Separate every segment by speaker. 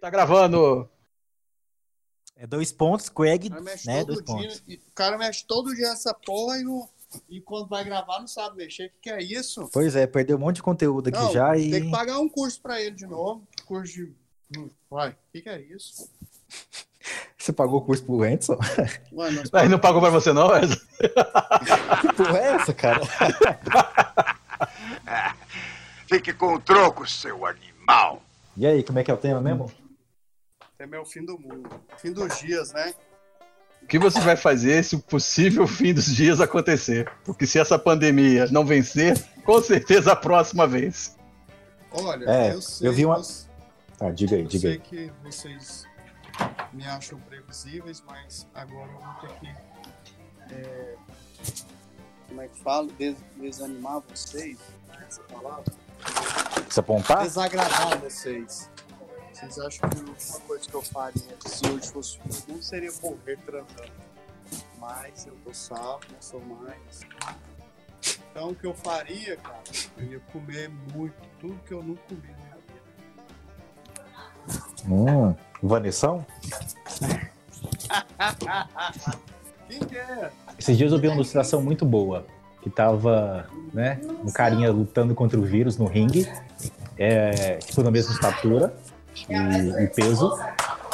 Speaker 1: tá gravando.
Speaker 2: É dois pontos, Craig,
Speaker 3: O cara mexe
Speaker 2: né?
Speaker 3: todo
Speaker 2: Dois
Speaker 3: dia,
Speaker 2: pontos.
Speaker 3: e o cara mexe todo dia essa porra e, não, e quando vai gravar não sabe mexer. O que, que é isso?
Speaker 2: Pois é, perdeu um monte de conteúdo aqui
Speaker 3: Não,
Speaker 2: já
Speaker 3: Tem que
Speaker 2: e.
Speaker 3: pagar um curso pra ele de novo. Curso de. Hum, Vai, o que, que é isso?
Speaker 2: Você pagou o curso pro Anderson?
Speaker 3: Ué, nós
Speaker 1: Aí não pagou pra você, não? Mas...
Speaker 2: Que porra é essa, cara?
Speaker 4: Fique com o troco, seu animal.
Speaker 2: E aí, como é que é o tema mesmo?
Speaker 3: Tem meu fim do mundo. Fim dos dias, né?
Speaker 1: O que você vai fazer se o possível fim dos dias acontecer? Porque se essa pandemia não vencer, com certeza a próxima vez.
Speaker 3: Olha,
Speaker 2: É,
Speaker 3: eu sei.
Speaker 2: eu vi uma- Tá, diga aí,
Speaker 3: Eu
Speaker 2: diga
Speaker 3: sei
Speaker 2: aí.
Speaker 3: que vocês me acham previsíveis, mas agora eu vou ter que. é, como é que fala? Des- desanimar vocês. Essa palavra?
Speaker 2: Você apontar?
Speaker 3: Desagradar vocês. Vocês acham que a última coisa que eu faria se hoje fosse não seria morrer transando. Mas eu tô salvo, não sou mais. Então o que eu faria, cara, eu ia comer muito, tudo que eu não comi na minha vida.
Speaker 2: Hum, Vanessão?
Speaker 3: Quem que é?
Speaker 2: Esses dias eu vi uma ilustração muito boa. Que tava, né, um carinha lutando contra o vírus no ringue. É, tipo, na mesma estatura e, peso.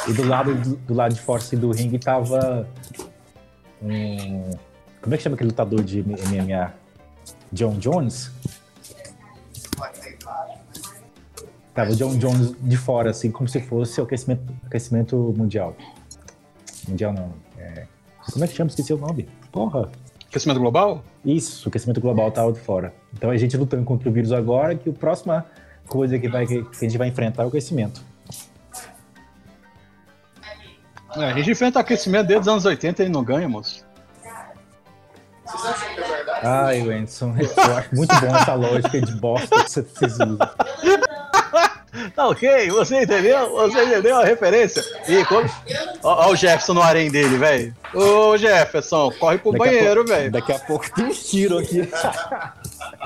Speaker 2: E do lado, do, do lado de fora assim, do ringue tava um... Como é que chama aquele lutador de MMA? John Jones? Tava o John Jones de fora, assim, como se fosse o aquecimento, aquecimento mundial. Mundial não. é- Como é que chama? Esqueci o nome. Porra.
Speaker 1: Aquecimento global?
Speaker 2: Isso, o aquecimento global tava de fora. Então a gente lutando contra o vírus agora, que a próxima coisa que, vai, que a gente vai enfrentar é o aquecimento.
Speaker 1: É, a gente enfrenta aquecimento desde os anos 80 e não ganha, moço.
Speaker 3: Vocês acham que é verdade?
Speaker 2: Ai, Wenson, eu acho muito bom essa lógica de bosta que vocês usam.
Speaker 1: Tá ok, você entendeu? Você entendeu a referência? E como... Ó, ó o Jefferson no harém dele, velho. Ô Jefferson, corre pro
Speaker 2: Daqui
Speaker 1: banheiro, velho.
Speaker 2: Daqui a pouco tem uns tiros aqui.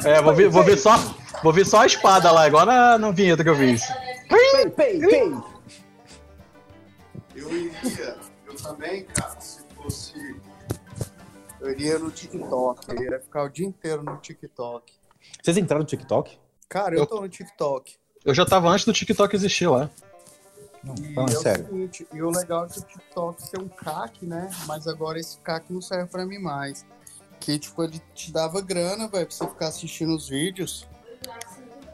Speaker 1: É, vou ver, vou ver só. Vou ver só a espada lá, igual na, na vinheta que eu fiz.
Speaker 2: Pei, pei, pei.
Speaker 3: Eu iria, eu também, cara, se fosse. Eu iria no TikTok, eu iria ficar o dia inteiro no TikTok.
Speaker 2: Vocês entraram no TikTok?
Speaker 3: Cara, eu
Speaker 1: Eu-
Speaker 3: tô no TikTok.
Speaker 1: Eu já tava antes do TikTok existir lá.
Speaker 2: Não,
Speaker 3: E é o
Speaker 2: sério.
Speaker 3: seguinte, e o legal é que o TikTok tem um CAC, né? Mas agora esse CAC não serve pra mim mais. Que, tipo, ele te dava grana, velho, pra você ficar assistindo os vídeos.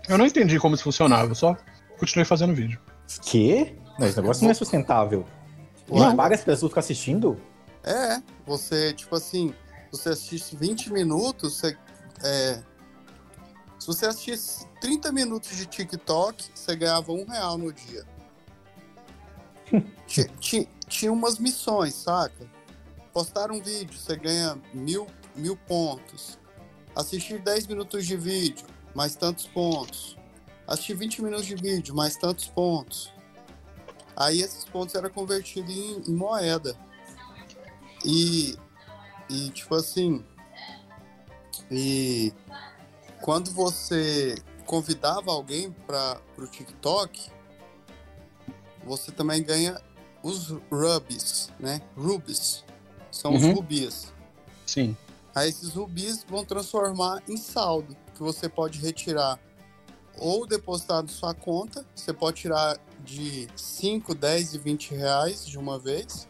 Speaker 1: Eu não entendi como isso funcionava, eu só continuei fazendo vídeo.
Speaker 2: Que? Não, esse negócio não é sustentável. Não paga as pessoas ficar assistindo?
Speaker 3: É, você, tipo assim, você assiste 20 minutos, você. É, se você assistisse 30 minutos de TikTok, você ganhava um real no dia. Ti- ti- Tinha umas missões, saca? Postar um vídeo, você ganha mil, mil pontos. Assistir 10 minutos de vídeo, mais tantos pontos. Assistir 20 minutos de vídeo, mais tantos pontos. Aí esses pontos eram convertidos em, em moeda. E, e tipo assim, e quando você convidava alguém para o TikTok, você também ganha os rubis, né? Rubis. São os
Speaker 1: Uhum.
Speaker 3: rubis.
Speaker 1: Sim.
Speaker 3: Aí esses rubis vão transformar em saldo, que você pode retirar ou depositar na sua conta. Você pode tirar de 5, 10 e 20 reais de uma vez.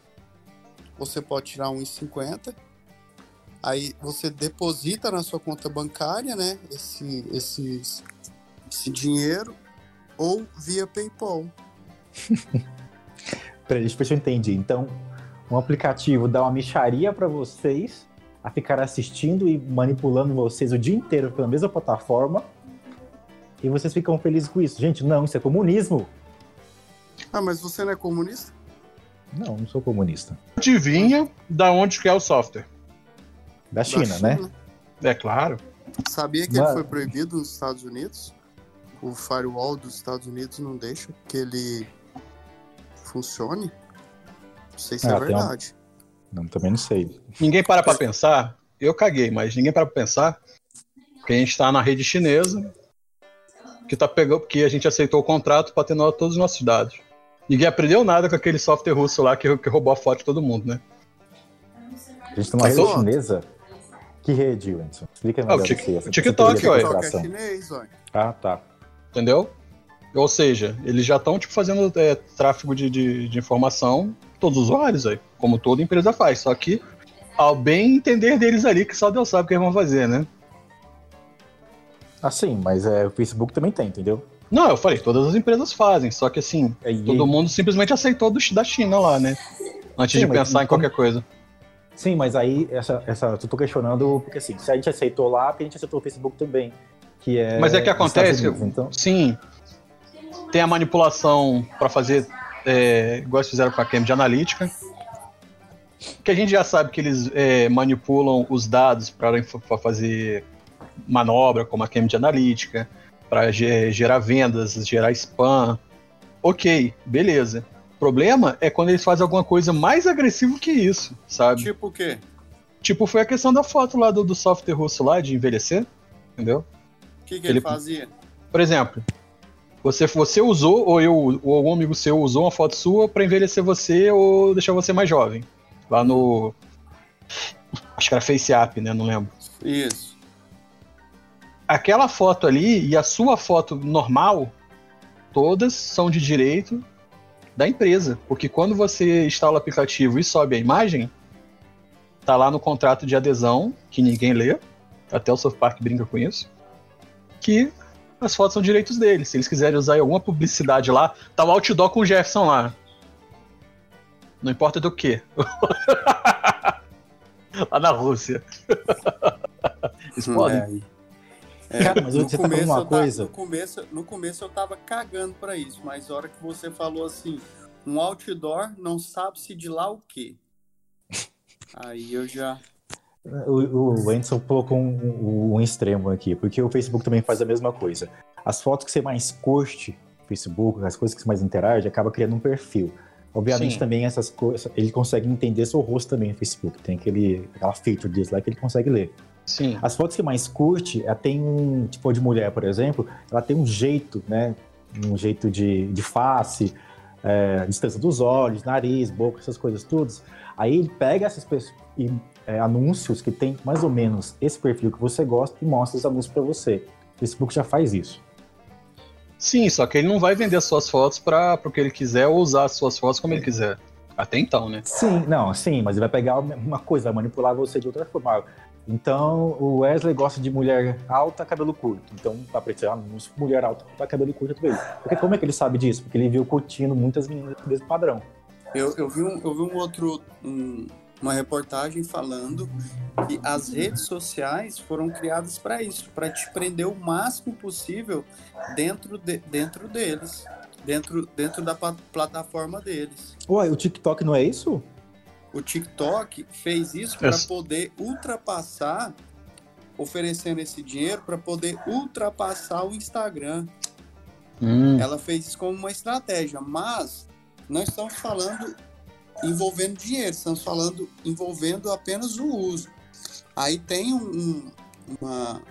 Speaker 3: Você pode tirar 1,50. Aí você deposita na sua conta bancária, né? Esse, esses, esse dinheiro. Ou via PayPal.
Speaker 2: Peraí, deixa eu ver entendi. Então, um aplicativo dá uma micharia pra vocês a ficar assistindo e manipulando vocês o dia inteiro pela mesma plataforma e vocês ficam felizes com isso. Gente, não, isso é comunismo.
Speaker 3: Ah, mas você não é comunista?
Speaker 2: Não, não sou comunista.
Speaker 1: Adivinha da onde que é o software?
Speaker 2: Da
Speaker 3: Da
Speaker 2: China, né?
Speaker 1: É claro.
Speaker 3: Sabia que
Speaker 2: Mano.
Speaker 3: ele foi proibido nos Estados Unidos? O firewall dos Estados Unidos não deixa que ele funcione? Não sei se
Speaker 2: Ah,
Speaker 3: é
Speaker 2: tem uma-
Speaker 3: verdade.
Speaker 2: Não, também não sei.
Speaker 1: Ninguém para pra pensar. Eu caguei, mas ninguém para pra pensar que a gente tá na rede chinesa que tá pegando, que a gente aceitou o contrato para ter todos os nossos dados. Ninguém aprendeu nada com aquele software russo lá que, que roubou a foto de todo mundo, né?
Speaker 2: A gente tem uma rede chinesa. Que rede, Wilson? Explica
Speaker 1: Ah, o
Speaker 2: melhor essa-
Speaker 1: o TikTok, ué.
Speaker 2: da
Speaker 3: TikTok é chinês, ó.
Speaker 2: Ah, tá.
Speaker 1: Entendeu? Ou seja, eles já estão tipo, fazendo é, tráfego de, de, de informação, todos os usuários aí, como toda empresa faz. Só que ao bem entender deles ali, que só Deus sabe o que eles vão fazer, né?
Speaker 2: Ah, sim, mas é, o Facebook também tem, entendeu?
Speaker 1: Não, eu falei, todas as empresas fazem, só que assim,
Speaker 2: É,
Speaker 1: todo mundo simplesmente aceitou do, da China lá, né? Antes
Speaker 2: Sim,
Speaker 1: de
Speaker 2: mas
Speaker 1: pensar em
Speaker 2: então-
Speaker 1: qualquer coisa.
Speaker 2: Sim, mas aí essa, essa, eu tô questionando, porque assim, se a gente aceitou lá, porque a gente aceitou o Facebook também. Que é
Speaker 1: Mas é que acontece
Speaker 2: Unidos, então,
Speaker 1: Sim, tem a manipulação para fazer, é, igual eles fizeram com a Cambridge Analytica, que a gente já sabe que eles é, manipulam os dados para fazer manobra, como a Cambridge Analytica, para gerar vendas, gerar spam. Ok, beleza. O problema é quando eles fazem alguma coisa mais agressiva que isso, sabe?
Speaker 3: Tipo o quê?
Speaker 1: Tipo, foi a questão da foto lá do, do software russo lá, de envelhecer, entendeu?
Speaker 3: O que, que
Speaker 1: Ele-
Speaker 3: ele fazia?
Speaker 1: Por exemplo, você, você usou, ou eu, ou algum amigo seu usou uma foto sua pra envelhecer você ou deixar você mais jovem. Lá no. Acho que era FaceApp, né? Não lembro.
Speaker 3: Isso.
Speaker 1: Aquela foto ali e a sua foto normal, todas são de direito da empresa. Porque quando você instala o aplicativo e sobe a imagem, tá lá no contrato de adesão, que ninguém lê, até o South Park brinca com isso, que as fotos são direitos deles. Se eles quiserem usar em alguma publicidade lá, tá o outdoor com o Jefferson lá. Não importa do que. lá na Rússia. Eles podem.
Speaker 2: é, É, Cara, mas
Speaker 3: no
Speaker 2: você tá falando
Speaker 3: começo tava-
Speaker 2: coisa.
Speaker 3: no, começo, no começo eu tava cagando pra isso, mas a hora que você falou assim, um outdoor não sabe se de lá o quê. Aí eu já.
Speaker 2: O, o Anderson colocou um, um- um extremo aqui, porque o Facebook também faz a mesma coisa. As fotos que você mais curte no Facebook, as coisas que você mais interage, acaba criando um perfil. Obviamente
Speaker 1: Sim.
Speaker 2: também essas coisas, ele consegue entender seu rosto também no Facebook. Tem aquele, aquela feature disso lá que ele consegue ler.
Speaker 1: Sim.
Speaker 2: As fotos que mais curte, ela tem um, tipo de mulher, por exemplo, ela tem um jeito, né? Um jeito de, de face, é, distância dos olhos, nariz, boca, essas coisas todas. Aí ele pega essas pessoas e é, anúncios que tem mais ou menos esse perfil que você gosta e mostra os anúncios para você. O Facebook já faz isso.
Speaker 1: Sim, só que ele não vai vender as suas fotos para o que ele quiser ou usar as suas fotos como ele quiser. Até então, né?
Speaker 2: Sim, não, sim, mas ele vai pegar uma coisa, vai manipular você de outra forma. Então, o Wesley gosta de mulher alta, cabelo curto. Então, vai aparecer anúncio, mulher alta, tá cabelo curto ele. Porque como é que ele sabe disso? Porque ele viu curtindo muitas meninas do mesmo padrão.
Speaker 3: Eu, eu, vi, um, eu vi um outro. um- uma reportagem falando que as redes sociais foram criadas para isso, para te prender o máximo possível dentro, de, dentro deles, dentro, dentro da plataforma deles.
Speaker 2: Ué, o TikTok não é isso?
Speaker 3: O TikTok fez isso para poder ultrapassar, oferecendo esse dinheiro para poder ultrapassar o Instagram.
Speaker 1: Hum,
Speaker 3: Ela fez isso como uma estratégia, mas nós estamos falando envolvendo dinheiro, estamos falando envolvendo apenas o uso. Aí tem um, um- uma-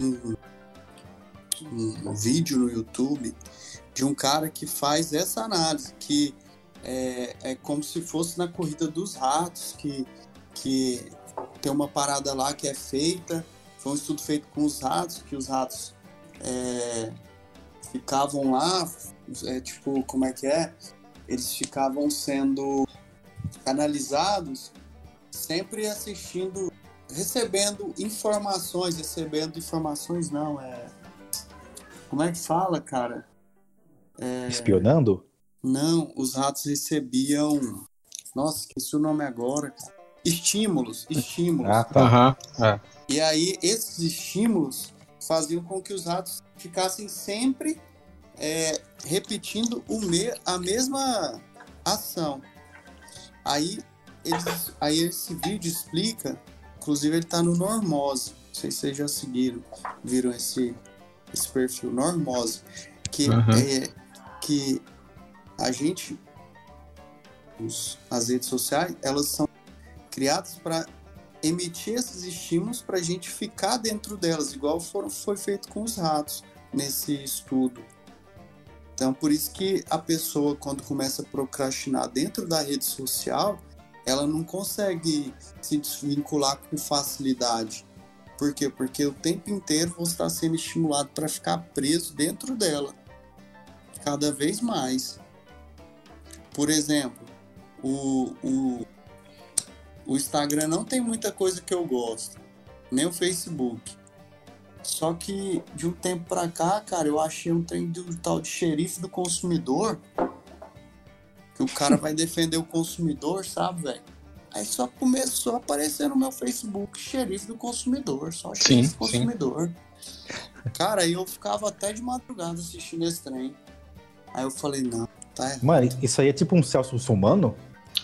Speaker 3: um- um vídeo no YouTube de um cara que faz essa análise, que é, é como se fosse na corrida dos ratos, que, que tem uma parada lá que é feita, foi um estudo feito com os ratos, que os ratos é, ficavam lá, é, tipo, como é que é? Eles ficavam sendo analisados, sempre assistindo, recebendo informações, recebendo informações não, é... Como é que fala, cara? É,
Speaker 2: Espionando?
Speaker 3: Não, os ratos recebiam... Nossa, esqueci o nome agora, cara. Estímulos, estímulos.
Speaker 2: Ah, tá.
Speaker 1: Aham. é.
Speaker 3: E aí, esses estímulos faziam com que os ratos ficassem sempre é, repetindo o me a mesma ação. Aí, eles, aí esse vídeo explica, inclusive ele está no Normose, não sei se vocês já seguiram, viram esse, esse perfil, Normose, que
Speaker 1: Uhum.
Speaker 3: é que a gente, os, as redes sociais, elas são criadas para emitir esses estímulos para a gente ficar dentro delas, igual foram, foi feito com os ratos nesse estudo. Então, por isso que a pessoa, quando começa a procrastinar dentro da rede social, ela não consegue se desvincular com facilidade. Por quê? Porque o tempo inteiro você está sendo estimulado para ficar preso dentro dela, cada vez mais. Por exemplo, o, o, o Instagram não tem muita coisa que eu gosto, nem o Facebook. Só que de um tempo pra cá, cara, eu achei um trem do tal de xerife do consumidor. Que o cara vai defender o consumidor, sabe, velho? Aí só começou a aparecer no meu Facebook xerife do consumidor, só xerife
Speaker 1: Sim,
Speaker 3: do consumidor. Cara, aí eu ficava até de madrugada assistindo esse trem. Aí eu falei, não, tá.
Speaker 2: Mano, isso aí é tipo um Celso Muçulmano?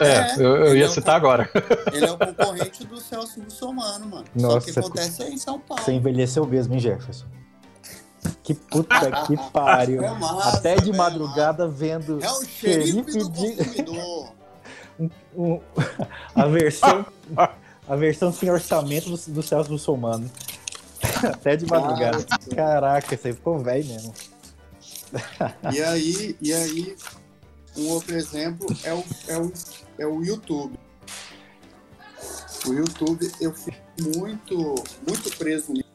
Speaker 1: É,
Speaker 3: É,
Speaker 1: eu, eu ia
Speaker 3: é o
Speaker 1: citar agora.
Speaker 3: Ele é o concorrente do Celso Russomano, mano.
Speaker 2: Nossa,
Speaker 3: Só que acontece aí em São Paulo.
Speaker 2: Você envelheceu mesmo, hein, Jefferson? Que puta que pariu.
Speaker 3: É massa,
Speaker 2: Até de
Speaker 3: é
Speaker 2: madrugada vendo
Speaker 3: É o xerife do
Speaker 2: de-
Speaker 3: consumidor.
Speaker 2: um- a versão a versão sem orçamento do, do Celso Russomano. Até de madrugada. Caraca, isso aí ficou velho mesmo.
Speaker 3: E aí, e aí, um outro exemplo é o, é o, é o YouTube. O YouTube eu fico muito, muito preso nele,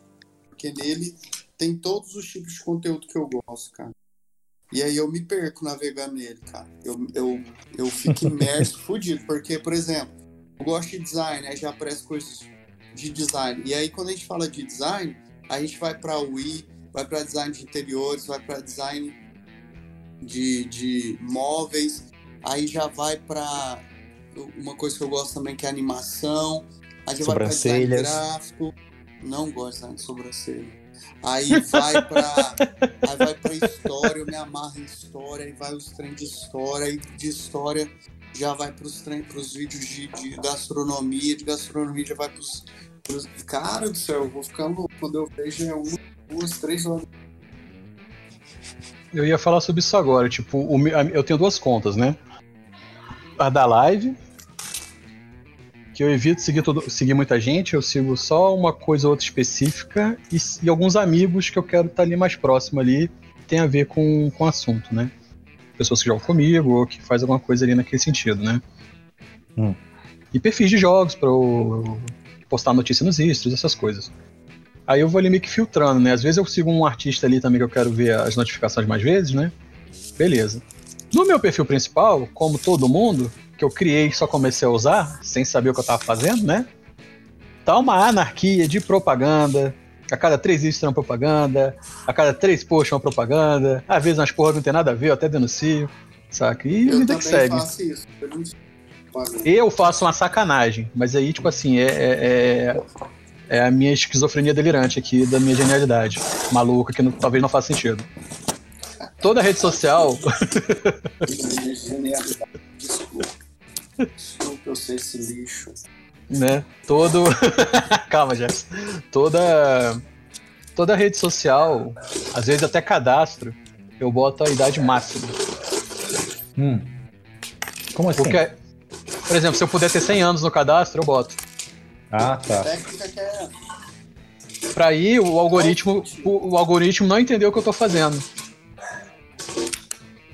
Speaker 3: porque nele tem todos os tipos de conteúdo que eu gosto, cara. E aí eu me perco navegando nele, cara. Eu, eu, eu fico imerso, fudido, porque, por exemplo, eu gosto de design, aí já aparece coisas de design. E aí quando a gente fala de design, a gente vai para UI, vai para design de interiores, vai para design de, de móveis, aí já vai para uma coisa que eu gosto também que é animação, aí já vai para design
Speaker 2: Sobrancelhas.
Speaker 3: gráfico, não gosto de design de sobrancelha. Aí vai para aí vai para história, eu me amarro em história, aí vai os trem de história, aí de história já vai para os trem, para os vídeos de, de gastronomia, de gastronomia já vai para os cara do céu, eu vou ficar louco quando eu vejo é uma, duas, três horas
Speaker 1: Eu ia falar sobre isso agora. Tipo, o eu tenho duas contas, né? A da live, que eu evito seguir, todo, seguir muita gente, eu sigo só uma coisa ou outra específica e, e alguns amigos que eu quero estar ali mais próximo ali, que tem a ver com, com o assunto, né? Pessoas que jogam comigo ou que faz alguma coisa ali naquele sentido, né?
Speaker 2: Hum.
Speaker 1: E perfis de jogos para eu postar notícia nos extras, essas coisas. Aí eu vou ali meio que filtrando, né? Às vezes eu sigo um artista ali também que eu quero ver as notificações mais vezes, né? Beleza. No meu perfil principal, como todo mundo, que eu criei e só comecei a usar, sem saber o que eu tava fazendo, né? Tá uma anarquia de propaganda. A cada três vídeos tem uma propaganda. A cada três posts uma propaganda. Às vezes umas porras não tem nada a ver, eu até denuncio. Saca? E
Speaker 3: Eu
Speaker 1: vida que segue.
Speaker 3: faço isso. Eu
Speaker 1: faço uma sacanagem, mas aí, tipo assim, é, é, é- é a minha esquizofrenia delirante aqui, da minha genialidade. Maluca, que não- talvez não faça sentido. Toda rede social,
Speaker 3: Desculpa. Desculpa eu ser esse lixo.
Speaker 1: né? Todo. Calma, Jess. Toda. Toda rede social, às vezes até cadastro, eu boto a idade máxima.
Speaker 2: Hum. Como assim?
Speaker 1: Porque, por exemplo, se eu puder ter 100 anos no cadastro, eu boto.
Speaker 2: Ah, tá.
Speaker 3: Técnica que é.
Speaker 1: Pra aí o algoritmo, o, o algoritmo não entendeu o que eu tô fazendo.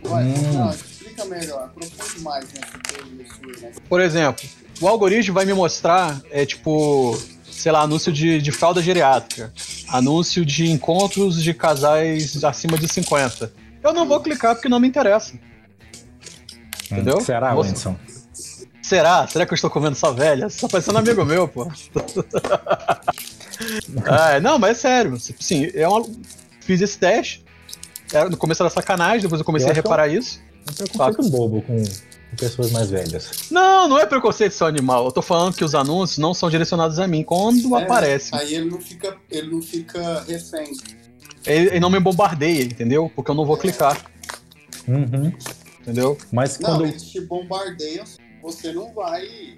Speaker 3: Ué,
Speaker 2: Hum.
Speaker 3: não, explica melhor. Aprofunde mais nessa né?
Speaker 1: Por exemplo, o algoritmo vai me mostrar, é tipo, sei lá, anúncio de, de fralda geriátrica, anúncio de encontros de casais acima de 50. Eu não vou clicar porque não me interessa. Entendeu?
Speaker 2: Hum, Será,
Speaker 1: Moça-
Speaker 2: Wenson?
Speaker 1: Será? Será que eu estou comendo só velha? Você tá parecendo um amigo meu, pô. ah, não, mas é sério. Sim, é uma... fiz esse teste. Era no começo era sacanagem, depois eu comecei
Speaker 2: Eu
Speaker 1: a
Speaker 2: é um-
Speaker 1: reparar isso.
Speaker 2: Um preconceito bobo com, pessoas mais velhas.
Speaker 1: Não, não é preconceito seu animal. Eu tô falando que os anúncios não são direcionados a mim quando
Speaker 3: É,
Speaker 1: aparece.
Speaker 3: Aí ele não fica, ele não fica refém.
Speaker 1: Ele, ele não me bombardeia, entendeu? Porque eu não vou clicar,
Speaker 2: Uhum.
Speaker 1: entendeu?
Speaker 2: Mas
Speaker 3: Não,
Speaker 2: quando.
Speaker 3: eles te bombardeiam, você não vai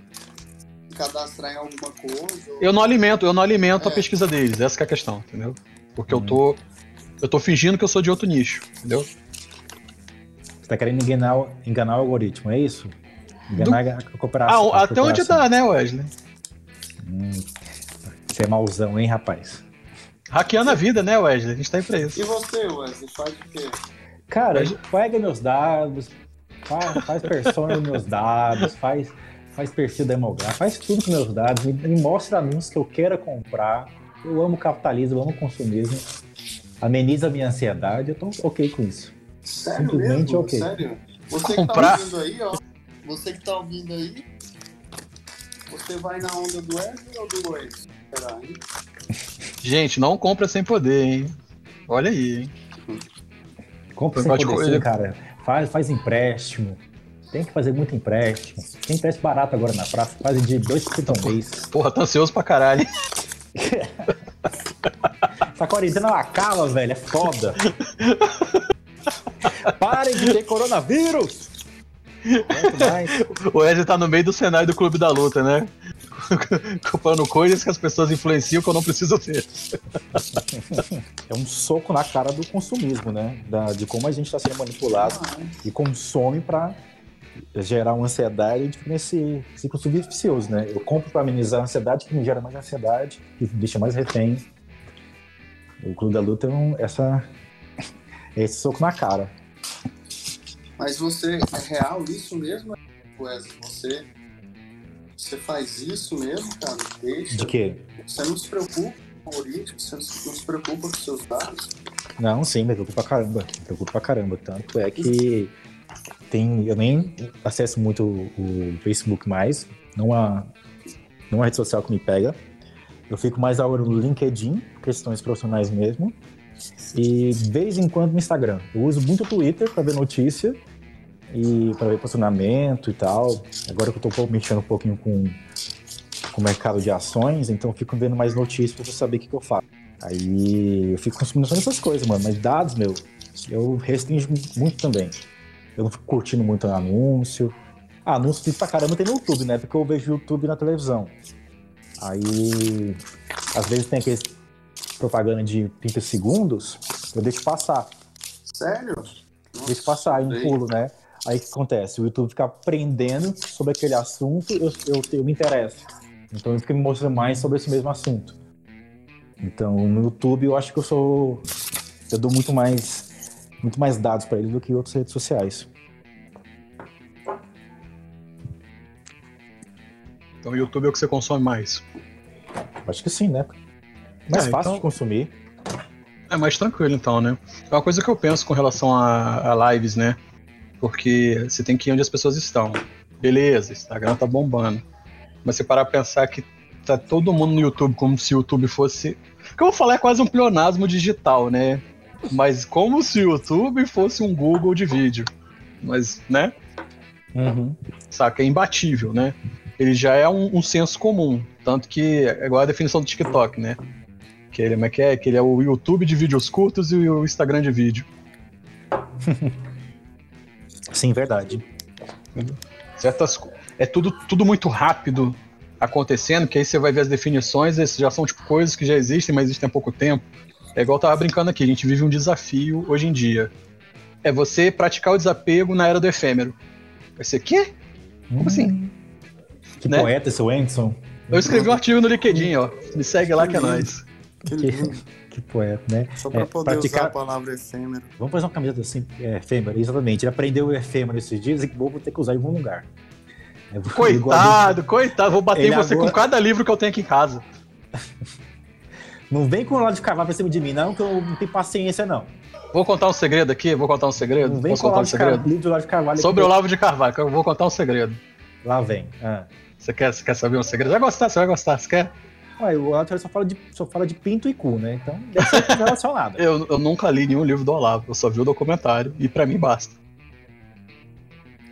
Speaker 3: cadastrar em alguma coisa. ou-
Speaker 1: Eu não alimento, eu não alimento a
Speaker 3: É.
Speaker 1: pesquisa deles, essa que é a questão, entendeu? Porque eu
Speaker 2: Hum.
Speaker 1: tô. Eu tô fingindo que eu sou de outro nicho, entendeu?
Speaker 2: Você tá querendo enganar, o- enganar o algoritmo, é isso? Enganar a
Speaker 1: Ah,
Speaker 2: cooperação.
Speaker 1: o-
Speaker 2: a
Speaker 1: até onde dá, né, Wesley?
Speaker 2: Hum, você é mauzão, hein, rapaz?
Speaker 1: Hackeando a vida, né, Wesley? A gente tá aí pra isso.
Speaker 3: E você, Wesley, faz o quê?
Speaker 2: Cara, pega meus dados, faz, faz persona nos meus dados, faz, faz perfil demográfico, faz tudo com meus dados, me, me mostra anúncios que eu queira comprar. Eu amo capitalismo, eu amo consumismo. Ameniza a minha ansiedade, eu tô ok com isso.
Speaker 3: Sério
Speaker 2: Simplesmente
Speaker 3: mesmo?
Speaker 2: ok.
Speaker 3: Sério? Você
Speaker 1: Comprar?
Speaker 3: que tá ouvindo aí, ó. Você que tá ouvindo aí, você vai na onda do Wesley ou do Waze? Será, hein?
Speaker 1: Gente, não compra sem poder, hein? Olha aí, hein?
Speaker 2: Compra sem
Speaker 1: pode
Speaker 2: poder sim, cara. Faz, faz empréstimo. Tem que fazer muito empréstimo. Tem empréstimo barato agora na praça, faz de 2% ao mês.
Speaker 1: Porra, tô ansioso pra caralho.
Speaker 2: Essa quarentena não acaba, velho. É foda. Parem de ter coronavírus!
Speaker 1: O Wesley tá no meio do cenário do Clube da Luta, né? Comprando coisas que as pessoas influenciam que eu não preciso ter.
Speaker 2: É um soco na cara do consumismo, né? Da- de como a gente está sendo manipulado
Speaker 3: Ah,
Speaker 2: e consome para gerar uma ansiedade e fica nesse ciclo vicioso, né? Eu compro para amenizar a ansiedade, que me gera mais ansiedade, que me deixa mais refém. O Clube da Luta é um- essa, é esse soco na cara.
Speaker 3: Mas você, é real isso mesmo, Wesley? Você, você faz isso mesmo, cara? Deixa.
Speaker 2: De quê?
Speaker 3: Você não se preocupa com o algoritmo, você não se preocupa com seus dados.
Speaker 2: Não, sim, me preocupa pra caramba. Me preocupa pra caramba. Tanto é que tem. Eu nem acesso muito o Facebook mais. Não é, não é uma rede social que me pega. Eu fico mais agora no LinkedIn, questões profissionais mesmo. E de vez em quando no Instagram. Eu uso muito o Twitter para ver notícia e para ver posicionamento e tal. Agora que eu tô pouco mexendo um pouquinho com, com o mercado de ações, então eu fico vendo mais notícias para saber o que, que eu faço. Aí eu fico consumindo só essas coisas, mano. Mas dados, meu, eu restringo muito também. Eu não fico curtindo muito anúncio. Ah, anúncio tem pra caramba tem no YouTube, né? Porque eu vejo YouTube na televisão. Aí, às vezes tem aqueles propaganda de 30 segundos, eu deixo passar.
Speaker 3: Sério?
Speaker 2: Deixo passar aí um pulo, né? Aí o que acontece? O YouTube fica aprendendo sobre aquele assunto, eu, eu, eu me interesso. Então ele fica me mostrando mais sobre esse mesmo assunto. Então no YouTube eu acho que eu sou. Eu dou muito mais, muito mais dados para ele do que outras redes sociais.
Speaker 1: Então o YouTube é o que você consome mais.
Speaker 2: Acho que sim, né? Mais
Speaker 1: É,
Speaker 2: fácil
Speaker 1: então-
Speaker 2: de consumir.
Speaker 1: É mais tranquilo, então, né? É uma coisa que eu penso com relação a, a lives, né? Porque você tem que ir onde as pessoas estão. Beleza, Instagram tá bombando. Mas você parar pra pensar que tá todo mundo no YouTube como se o YouTube fosse. O que eu vou falar é quase um pleonasmo digital, né? Mas como se o YouTube fosse um Google de vídeo. Mas, né?
Speaker 2: Uhum.
Speaker 1: saca? É imbatível, né? Ele já é um, um senso comum. Tanto que é igual a definição do TikTok, né? Que ele, como é que é? Que ele é o YouTube de vídeos curtos e o Instagram de vídeo.
Speaker 2: Sim, verdade.
Speaker 1: Certas, co- é tudo, tudo muito rápido acontecendo, que aí você vai ver as definições, esses já são tipo coisas que já existem, mas existem há pouco tempo. É igual eu tava brincando aqui, a gente vive um desafio hoje em dia. É você praticar o desapego na era do efêmero. Vai ser quê? Como assim?
Speaker 2: Que
Speaker 1: Né?
Speaker 2: poeta esse Wenson.
Speaker 1: Eu escrevi um artigo no LinkedIn, ó. Me segue lá que é nóis.
Speaker 3: Que
Speaker 2: Que,
Speaker 3: lindo.
Speaker 2: Que poeta, né?
Speaker 3: Só pra
Speaker 2: É,
Speaker 3: poder
Speaker 2: praticar-
Speaker 3: usar a palavra efêmero.
Speaker 2: Vamos fazer uma camiseta assim, é, efêmero, exatamente. Ele aprendeu o efêmero esses dias e que vou ter que usar em algum lugar. Vou-
Speaker 1: Coitado, coitado. Vou bater
Speaker 2: Ele
Speaker 1: em você
Speaker 2: agora-
Speaker 1: com cada livro que eu tenho aqui em casa.
Speaker 2: Não vem com o lado de cavalo pra cima de mim, não, que eu não tenho paciência, não.
Speaker 1: Vou contar um segredo aqui? Vou contar um segredo?
Speaker 2: Não vem
Speaker 1: Posso
Speaker 2: com o
Speaker 1: contar um segredo?
Speaker 2: cavalo, livro do lado de aqui
Speaker 1: Sobre o Olavo de Carvalho, que eu vou contar um segredo.
Speaker 2: Lá vem. Ah.
Speaker 1: Você quer, você quer saber um segredo? Você vai gostar, você vai gostar. Você quer?
Speaker 2: Ué, o Olavo só fala, de, só fala de pinto e cu, né? Então deve ser coisa relacionada.
Speaker 1: Eu, eu nunca li nenhum livro do Olavo, eu só vi o documentário e pra mim basta.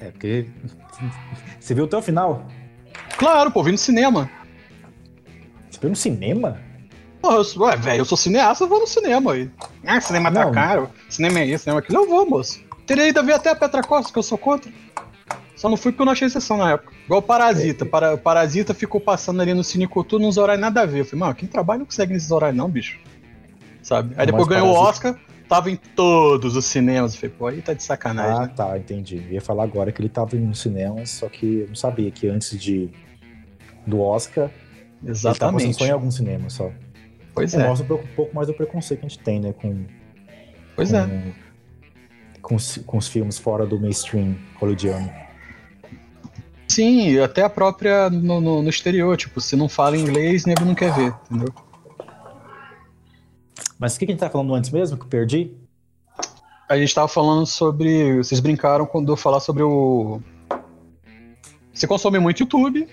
Speaker 2: É, porque. Você viu até o final?
Speaker 1: Claro, pô, vi no cinema.
Speaker 2: Você viu no cinema?
Speaker 1: Porra, eu ué, velho, eu sou cineasta, eu vou no cinema aí. Ah, cinema tá
Speaker 2: Não.
Speaker 1: caro, cinema é isso, cinema é aquilo. Eu vou, moço. Teria ido ver até a Petra Costa, que eu sou contra. Só não fui porque eu não achei exceção na época. Igual o Parasita. Para, o Parasita ficou passando ali no Cine Cultura nos horários nada a ver. Eu falei, mano, quem trabalha não consegue nesses horários, não, bicho. Sabe? Aí depois ganhou o Oscar, tava em todos os cinemas. Eu falei, pô, aí tá de sacanagem,
Speaker 2: Ah,
Speaker 1: né?
Speaker 2: tá, entendi. Eu ia falar agora que ele tava no cinema, só que eu não sabia que antes de do Oscar, ele tava
Speaker 1: Exatamente.
Speaker 2: só em algum cinema só.
Speaker 1: Pois
Speaker 2: É,
Speaker 1: é,
Speaker 2: Mostra um pouco- mais do preconceito que a gente tem, né, com,
Speaker 1: pois
Speaker 2: com,
Speaker 1: é.
Speaker 2: com, os- com os filmes fora do mainstream hollywoodiano.
Speaker 1: Sim, até a própria no, no- no exterior, tipo, se não fala inglês, nego não quer ver, entendeu?
Speaker 2: Mas o que, que a gente tá falando antes mesmo, que eu perdi?
Speaker 1: A gente tava falando sobre. Vocês brincaram quando eu falar sobre o. Você consome muito YouTube.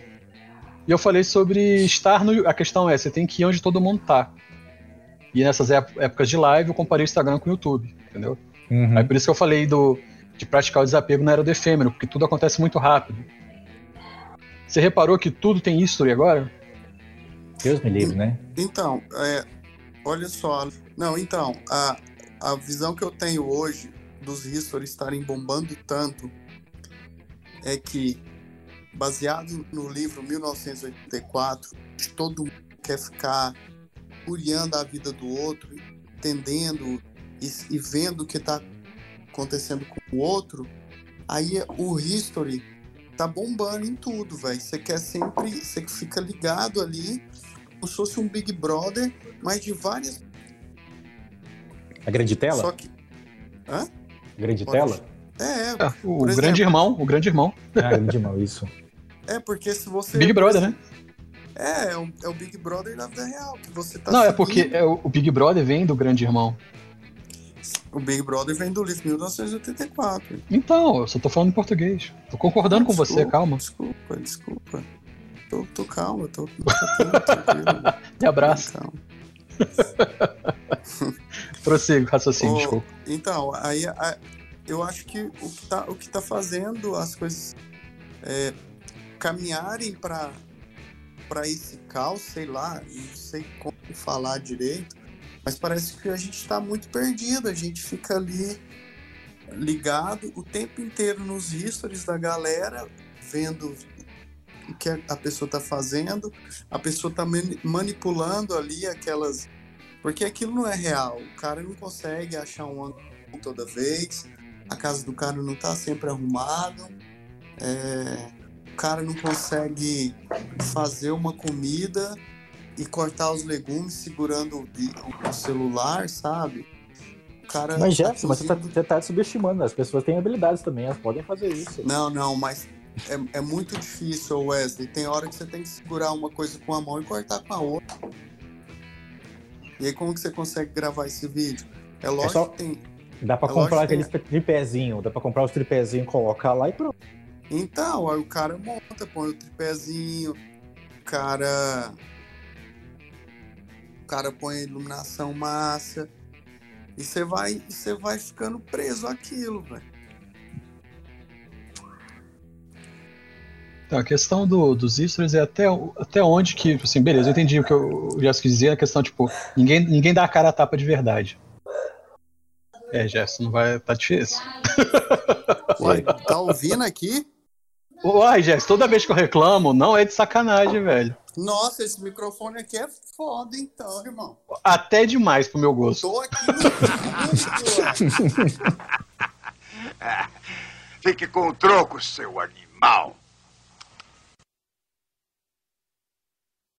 Speaker 1: E eu falei sobre estar no. A questão é, você tem que ir onde todo mundo tá. E nessas ép- épocas de live eu comparei o Instagram com o YouTube, entendeu?
Speaker 2: Uhum.
Speaker 1: Aí por isso que eu falei do, de praticar o desapego na era do efêmero, porque tudo acontece muito rápido. Você reparou que tudo tem history agora?
Speaker 2: Deus me livre, né?
Speaker 3: Então, é, olha só. Não, então, a, a visão que eu tenho hoje dos histories estarem bombando tanto é que, baseado no livro 1984, todo mundo quer ficar curiando a vida do outro, entendendo e, e vendo o que está acontecendo com o outro, aí o history tá bombando em tudo, velho. Você quer sempre, você fica ligado ali como se fosse um Big Brother, mas de várias.
Speaker 2: A grande tela?
Speaker 3: Só que.
Speaker 2: A grande
Speaker 3: Pode-
Speaker 2: tela?
Speaker 3: É,
Speaker 1: É, o
Speaker 3: Por
Speaker 1: grande
Speaker 3: exemplo.
Speaker 1: irmão, o grande irmão.
Speaker 2: Ah, grande mal, isso.
Speaker 3: é porque se você.
Speaker 1: Big Brother, né?
Speaker 3: É, é o, é o Big Brother da vida real, que você tá
Speaker 1: Não, é
Speaker 3: seguindo.
Speaker 1: porque é, o Big Brother vem do grande irmão.
Speaker 3: O Big Brother vem do livro 1984.
Speaker 1: Então, eu só tô falando em português. Tô concordando com você, calma.
Speaker 3: Desculpa, desculpa. Tô, tô calma, tô, tô tranquilo.
Speaker 1: Me abraça.
Speaker 3: Calma.
Speaker 1: Prossigo, raciocínio,
Speaker 3: Ô,
Speaker 1: desculpa.
Speaker 3: Então, aí a- eu acho que o que tá, o que tá fazendo as coisas é, caminharem para esse caos, sei lá, não sei como falar direito, mas parece que a gente está muito perdido, a gente fica ali ligado o tempo inteiro nos stories da galera, vendo o que a pessoa tá fazendo, a pessoa tá mani- manipulando ali aquelas porque aquilo não é real. O cara não consegue achar um ângulo toda vez. A casa do cara não tá sempre arrumado. é, o cara não consegue fazer uma comida e cortar os legumes segurando o, o celular, sabe? O cara
Speaker 2: Mas,
Speaker 3: tá
Speaker 2: Jefferson, você tá, você tá subestimando. As pessoas têm habilidades também, elas podem fazer isso.
Speaker 3: Não, não, mas é, é muito difícil, Wesley. Tem hora que você tem que segurar uma coisa com a mão e cortar com a outra. E aí, como que você consegue gravar esse vídeo? É lógico
Speaker 2: só-
Speaker 3: que tem.
Speaker 2: Dá pra
Speaker 3: É
Speaker 2: comprar aqueles tripézinho, dá pra comprar os tripézinhos, colocar lá e pronto.
Speaker 3: Então, aí o cara monta, põe o tripézinho, o cara. O cara põe a iluminação massa. E você vai, você vai ficando preso àquilo, velho.
Speaker 1: Então, a questão do, dos stories é até, o- até onde que, assim, beleza, eu entendi o que eu já quis dizer, a questão, tipo, ninguém, ninguém dá a cara a tapa de verdade. É, Jefferson, não vai. Tá difícil.
Speaker 3: Ué, tá ouvindo aqui?
Speaker 1: Uai, Jefferson, toda vez que eu reclamo, não é de sacanagem, velho.
Speaker 3: Nossa, esse microfone aqui é foda, então, irmão.
Speaker 1: Até demais pro meu gosto.
Speaker 3: Tô aqui no.
Speaker 4: Fique com o troco, seu animal.